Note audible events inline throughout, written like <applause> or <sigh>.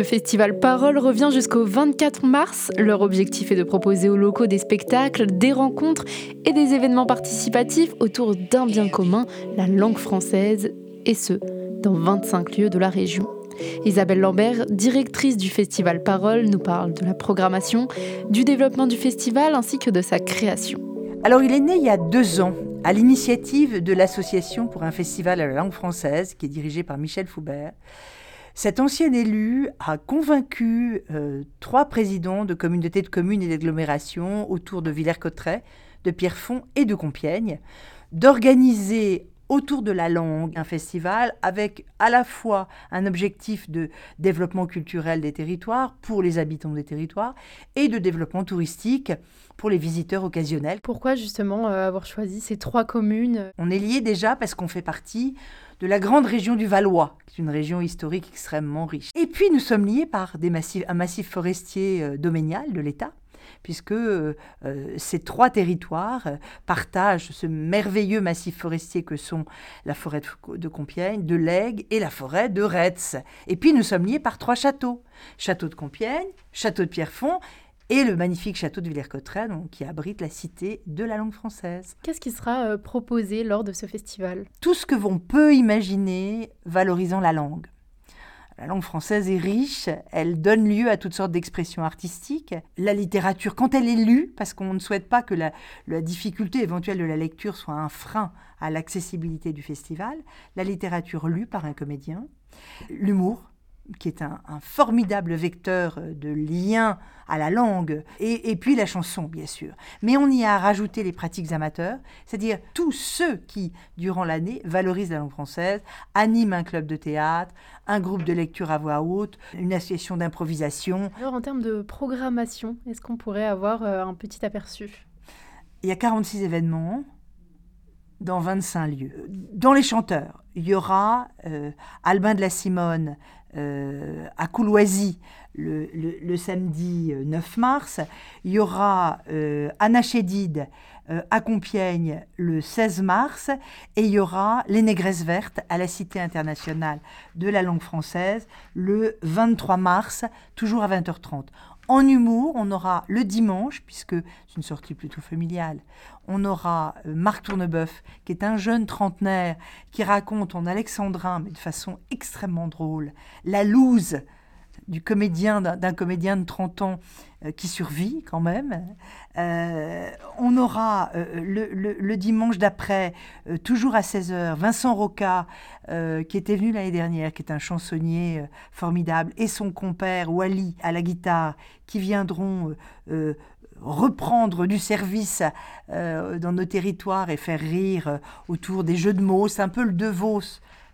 Le festival Parole revient jusqu'au 24 mars. Leur objectif est de proposer aux locaux des spectacles, des rencontres et des événements participatifs autour d'un bien commun, la langue française, et ce, dans 25 lieux de la région. Isabelle Lambert, directrice du festival Parole, nous parle de la programmation, du développement du festival ainsi que de sa création. Alors il est né il y a deux ans à l'initiative de l'Association pour un festival à la langue française qui est dirigée par Michel Foubert. Cet ancien élu a convaincu euh, trois présidents de communautés de communes et d'agglomérations autour de Villers-Cotterêts, de Pierrefonds et de Compiègne d'organiser autour de la langue, un festival avec à la fois un objectif de développement culturel des territoires pour les habitants des territoires et de développement touristique pour les visiteurs occasionnels. Pourquoi justement euh, avoir choisi ces trois communes? On est lié déjà parce qu'on fait partie de la grande région du Valois, qui est une région historique extrêmement riche. Et puis nous sommes liés par des massifs, un massif forestier euh, doménial de l'État puisque euh, ces trois territoires euh, partagent ce merveilleux massif forestier que sont la forêt de Compiègne, de Lègue et la forêt de Retz. Et puis nous sommes liés par trois châteaux. Château de Compiègne, château de Pierrefonds et le magnifique château de Villers-Cotterêts, qui abrite la cité de la langue française. Qu'est-ce qui sera euh, proposé lors de ce festival? Tout ce que l'on peut imaginer valorisant la langue. La langue française est riche, elle donne lieu à toutes sortes d'expressions artistiques. La littérature, quand elle est lue, parce qu'on ne souhaite pas que la, difficulté éventuelle de la lecture soit un frein à l'accessibilité du festival, la littérature lue par un comédien, l'humour, qui est un, formidable vecteur de lien à la langue, et, puis la chanson, bien sûr. Mais on y a rajouté les pratiques amateurs, c'est-à-dire tous ceux qui, durant l'année, valorisent la langue française, animent un club de théâtre, un groupe de lecture à voix haute, une association d'improvisation. Alors, en termes de programmation, est-ce qu'on pourrait avoir euh, un petit aperçu? Il y a 46 événements dans 25 lieux. Dans les chanteurs, il y aura euh, Albin de la Simone euh, à Couloisy le, samedi 9 euh, mars. Il y aura euh, Anna à Compiègne le 16 mars. Et il y aura Les Négresses Vertes à la Cité internationale de la langue française le 23 mars, toujours à 20h30. En humour, on aura le dimanche, puisque c'est une sortie plutôt familiale, on aura euh, Marc Tourneboeuf, qui est un jeune trentenaire qui raconte en alexandrin, mais de façon extrêmement drôle, la loose du comédien, d'un comédien de 30 ans euh, qui survit quand même. Euh, on aura le, dimanche d'après, toujours à 16h, Vincent Roca, qui était venu l'année dernière, qui est un chansonnier formidable, et son compère Wally à la guitare, qui viendront reprendre du service euh, dans nos territoires et faire rire euh, autour des jeux de mots. C'est un peu le De Vos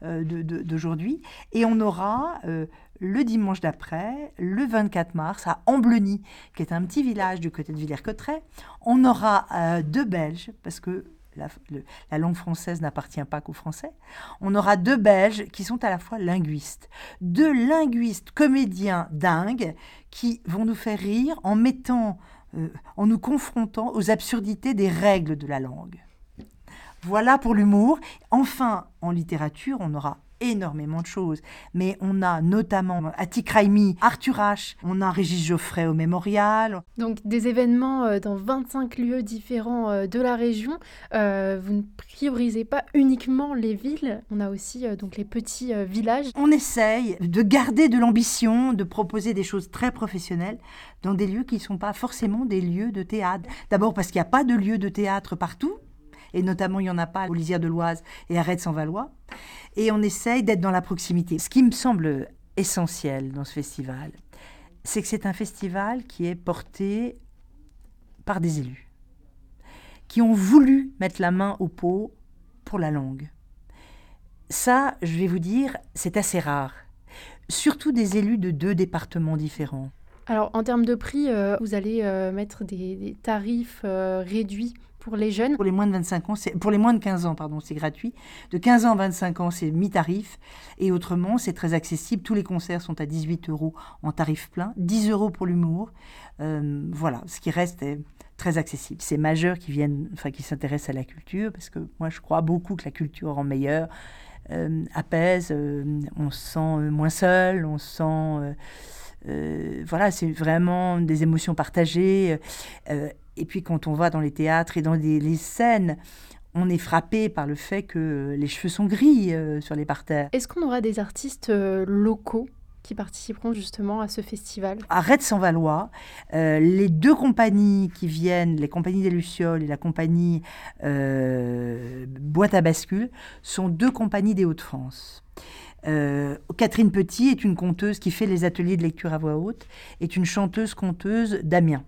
euh, d'aujourd'hui. Et on aura le dimanche d'après, le 24 mars, à Ambleny, qui est un petit village du côté de Villers-Cotterêts. On aura deux Belges, parce que la, la, langue française n'appartient pas qu'aux Français. On aura deux Belges qui sont à la fois linguistes. Deux linguistes comédiens dingues qui vont nous faire rire en mettant euh, en nous confrontant aux absurdités des règles de la langue. Voilà pour l'humour. Enfin, en littérature, on aura énormément de choses. Mais on a notamment Atik Raimi, Arthur H, on a Régis Geoffrey au Mémorial. Donc des événements euh, dans 25 lieux différents euh, de la région. Euh, vous ne priorisez pas uniquement les villes, on a aussi donc les petits villages. On essaye de garder de l'ambition, de proposer des choses très professionnelles dans des lieux qui ne sont pas forcément des lieux de théâtre. D'abord parce qu'il n'y a pas de lieux de théâtre partout et notamment il n'y en a pas aux Lisières de l'Oise et à Rennes-en-Valois. Et on essaye d'être dans la proximité. Ce qui me semble essentiel dans ce festival, c'est que c'est un festival qui est porté par des élus, qui ont voulu mettre la main au pot pour la langue. Ça, je vais vous dire, c'est assez rare. Surtout des élus de deux départements différents. Alors, en termes de prix, euh, vous allez euh, mettre des, tarifs euh, réduits pour les jeunes? Pour les moins de 25 ans, pour les moins de 15 ans, pardon, c'est gratuit. De 15 ans à 25 ans, c'est mi-tarif. Et autrement, c'est très accessible. Tous les concerts sont à 18 euros en tarif plein, 10 euros pour l'humour. voilà, ce qui reste est très accessible. C'est majeurs qui viennent, enfin qui s'intéressent à la culture, parce que moi je crois beaucoup que la culture rend meilleur. apaise, on se sent moins seul, on se sent... voilà, c'est vraiment des émotions partagées. et puis quand on va dans les théâtres et dans les scènes, on est frappé par le fait que les cheveux sont gris euh, sur les parterres. Est-ce qu'on aura des artistes euh, locaux qui participeront justement à ce festival À Rennes-sans-Valois, euh, les deux compagnies qui viennent, les compagnies des Lucioles et la compagnie Boîte à bascule, sont deux compagnies des Hauts-de-France. Catherine Petit est une conteuse qui fait les ateliers de lecture à voix haute, est une chanteuse-conteuse d'Amiens.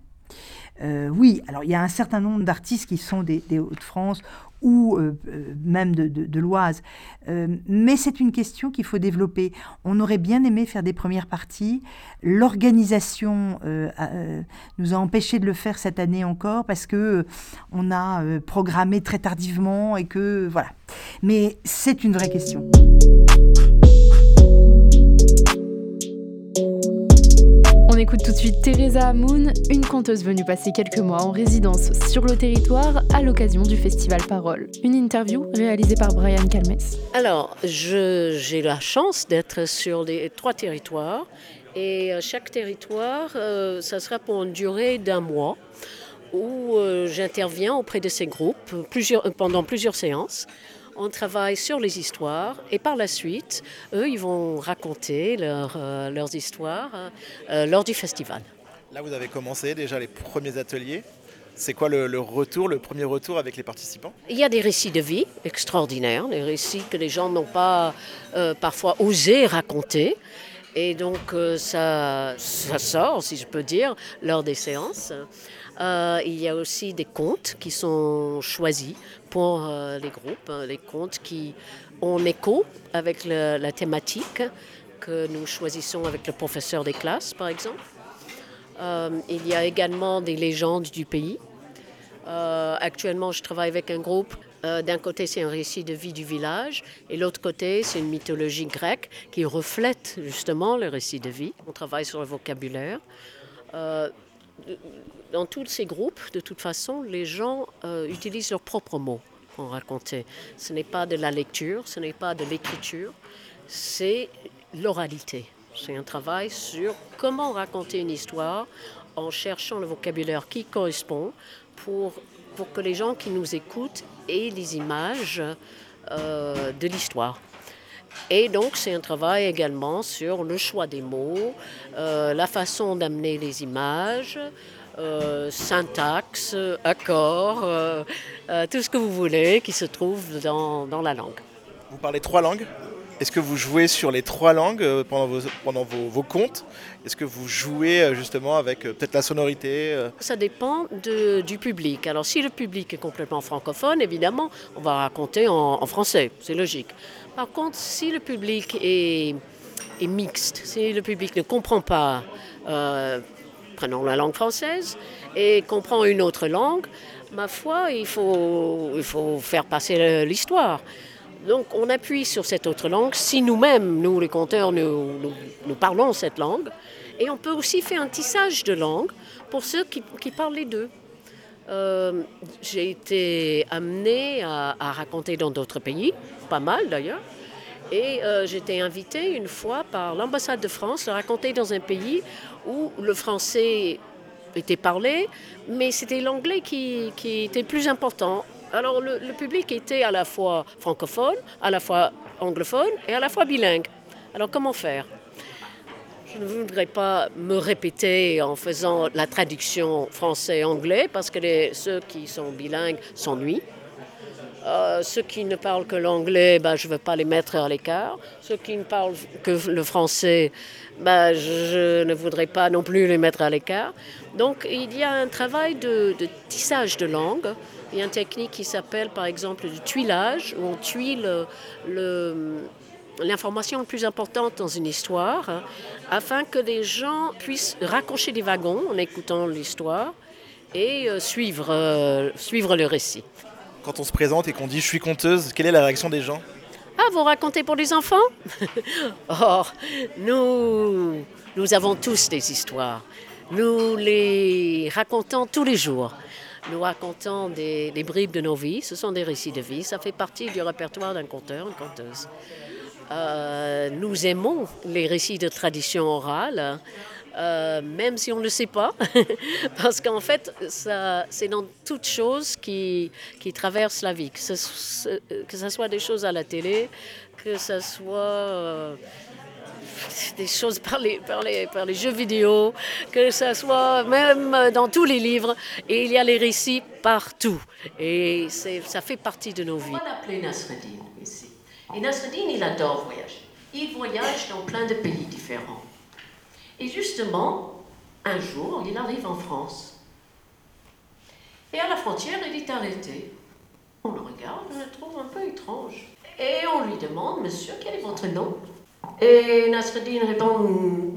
Oui, alors il y a un certain nombre d'artistes qui sont des Hauts-de-France ou euh, euh, même de, l'Oise. Euh, mais c'est une question qu'il faut développer. On aurait bien aimé faire des premières parties. L'organisation nous a empêché de le faire cette année encore parce que on a programmé très tardivement et que voilà. Mais c'est une vraie question. Écoute tout de suite Teresa Moon, une conteuse venue passer quelques mois en résidence sur le territoire à l'occasion du festival Parole. Une interview réalisée par Brian Calmes. Alors, j'ai la chance d'être sur les trois territoires et euh, chaque territoire, euh, ça sera pour une durée d'un mois où euh, j'interviens auprès de ces groupes pendant plusieurs séances on travaille sur les histoires et par la suite, eux, ils vont raconter euh, leurs histoires euh, lors du festival. Là, vous avez commencé déjà les premiers ateliers. C'est quoi le, retour, le premier retour avec les participants? Il y a des récits de vie extraordinaires, des récits que les gens n'ont pas euh, parfois osé raconter. Et donc ça, ça sort, si je peux dire, lors des séances. Euh, il y a aussi des contes qui sont choisis pour euh, les groupes, hein, les contes qui ont écho avec la thématique que nous choisissons avec le professeur des classes, par exemple. Euh, il y a également des légendes du pays. actuellement, je travaille avec un groupe. D'un côté, c'est un récit de vie du village, et l'autre côté, c'est une mythologie grecque qui reflète justement le récit de vie. On travaille sur le vocabulaire dans tous ces groupes, de toute façon, les gens euh, utilisent leurs propres mots pour raconter. Ce n'est pas de la lecture, ce n'est pas de l'écriture, c'est l'oralité. C'est un travail sur comment raconter une histoire en cherchant le vocabulaire qui correspond pour, pour que les gens qui nous écoutent aient les images euh, de l'histoire. Et donc, c'est un travail également sur le choix des mots, euh, la façon d'amener les images, euh, syntaxe, accord, euh, tout ce que vous voulez qui se trouve dans, dans la langue. Vous parlez trois langues? Est-ce que vous jouez sur les trois langues pendant vos, pendant vos, contes Est-ce que vous jouez justement avec peut-être la sonorité Ça dépend du public. Alors si le public est complètement francophone, évidemment, on va raconter en, français, c'est logique. Par contre, si le public est, mixte, si le public ne comprend pas prenons la langue française, et comprend une autre langue, ma foi, il faut faire passer l'histoire. Donc on appuie sur cette autre langue si nous-mêmes, nous les conteurs, nous, parlons cette langue. Et on peut aussi faire un tissage de langue pour ceux qui, qui parlent les deux. Euh, j'ai été amenée à, raconter dans d'autres pays, pas mal d'ailleurs. Et euh, j'étais invitée une fois par l'ambassade de France à raconter dans un pays où le français était parlé, mais c'était l'anglais qui, était plus important. Alors le, public était à la fois francophone, à la fois anglophone et à la fois bilingue. Alors comment faire? Je ne voudrais pas me répéter en faisant la traduction français-anglais parce que ceux qui sont bilingues s'ennuient. Euh, ceux qui ne parlent que l'anglais, ben, je ne veux pas les mettre à l'écart. Ceux qui ne parlent que le français, ben, je ne voudrais pas non plus les mettre à l'écart. Donc il y a un travail de, tissage de langue. Il y a une technique qui s'appelle par exemple le tuilage, où on tuile l'information la plus importante dans une histoire, hein, afin que les gens puissent raccrocher des wagons en écoutant l'histoire et euh, suivre, euh, suivre le récit. Quand on se présente et qu'on dit je suis conteuse, quelle est la réaction des gens? Ah, vous racontez pour les enfants? <laughs> Or, nous, nous avons tous des histoires. Nous les racontons tous les jours. Nous racontons des, bribes de nos vies. Ce sont des récits de vie. Ça fait partie du répertoire d'un conteur, une conteuse. Euh, nous aimons les récits de tradition orale. Euh, même si on ne le sait pas, <laughs> parce qu'en fait, c'est dans toutes choses qui, qui traversent la vie, que ce, que ce soit des choses à la télé, que ce soit euh, <laughs> des choses par les, jeux vidéo, que ce soit même dans tous les livres, et il y a les récits partout. Et ça fait partie de nos vies. On va l'appeler Nasreddin ici. Et Nasreddin, il adore voyager. Il voyage dans plein de pays différents. Et justement, un jour, il arrive en France. Et à la frontière, il est arrêté. On le regarde, on le trouve un peu étrange. Et on lui demande, monsieur, quel est votre nom? Nasreddin répond,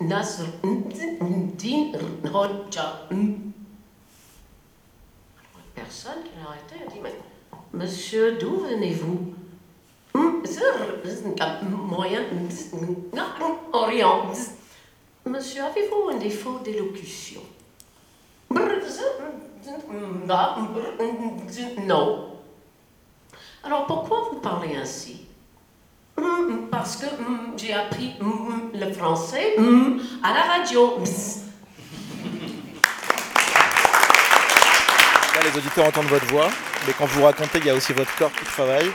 Nasreddin Roja. La personne qui l'a arrêté a dit, mais monsieur, d'où venez-vous? Moyen Orient. Monsieur, avez-vous un défaut d'élocution? Non. Alors pourquoi vous parlez ainsi? Parce que j'ai appris le français à la radio. Là, les auditeurs entendent votre voix, mais quand vous racontez, il y a aussi votre corps qui travaille.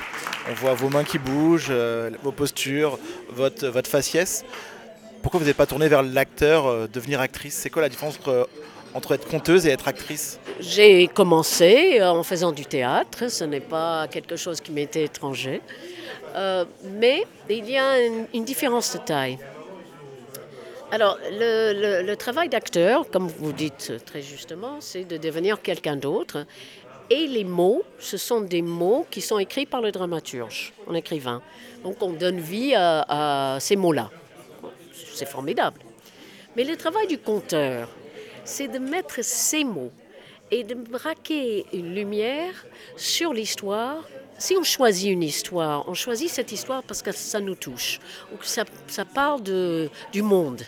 On voit vos mains qui bougent, euh, vos postures, votre, votre faciès. Pourquoi vous n'êtes pas tourné vers l'acteur, euh, devenir actrice? C'est quoi la différence entre, être conteuse et être actrice? J'ai commencé euh, en faisant du théâtre, ce n'est pas quelque chose qui m'était étranger. Mais il y a une, différence de taille. Alors, le, travail d'acteur, comme vous dites très justement, c'est de devenir quelqu'un d'autre. Et les mots, ce sont des mots qui sont écrits par le dramaturge, en écrivain. Donc on donne vie à, ces mots-là. C'est formidable. Mais le travail du conteur, c'est de mettre ces mots et de braquer une lumière sur l'histoire. Si on choisit une histoire, on choisit cette histoire parce que ça nous touche, ou que ça, parle du monde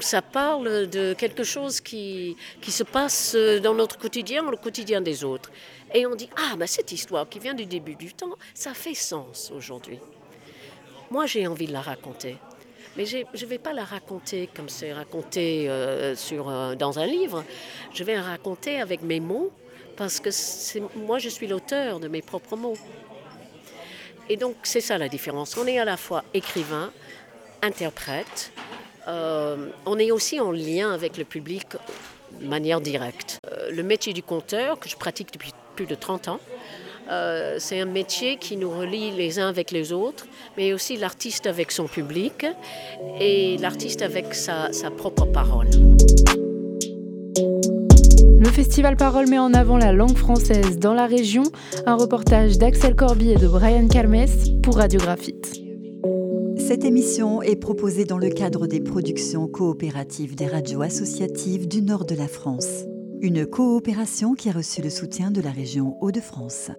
ça parle de quelque chose qui, qui se passe dans notre quotidien, le quotidien des autres. Et on dit, ah, ben cette histoire qui vient du début du temps, ça fait sens aujourd'hui. Moi, j'ai envie de la raconter. Mais je ne vais pas la raconter comme c'est raconté euh, sur, euh, dans un livre. Je vais la raconter avec mes mots, parce que moi, je suis l'auteur de mes propres mots. Et donc, c'est ça la différence. On est à la fois écrivain, interprète, euh, on est aussi en lien avec le public de manière directe. Euh, le métier du conteur, que je pratique depuis plus de 30 ans, euh, c'est un métier qui nous relie les uns avec les autres, mais aussi l'artiste avec son public et l'artiste avec sa, sa propre parole. Le festival Parole met en avant la langue française dans la région. Un reportage d'Axel Corby et de Brian Calmes pour Radiographite. Cette émission est proposée dans le cadre des productions coopératives des radios associatives du nord de la France. Une coopération qui a reçu le soutien de la région Hauts-de-France.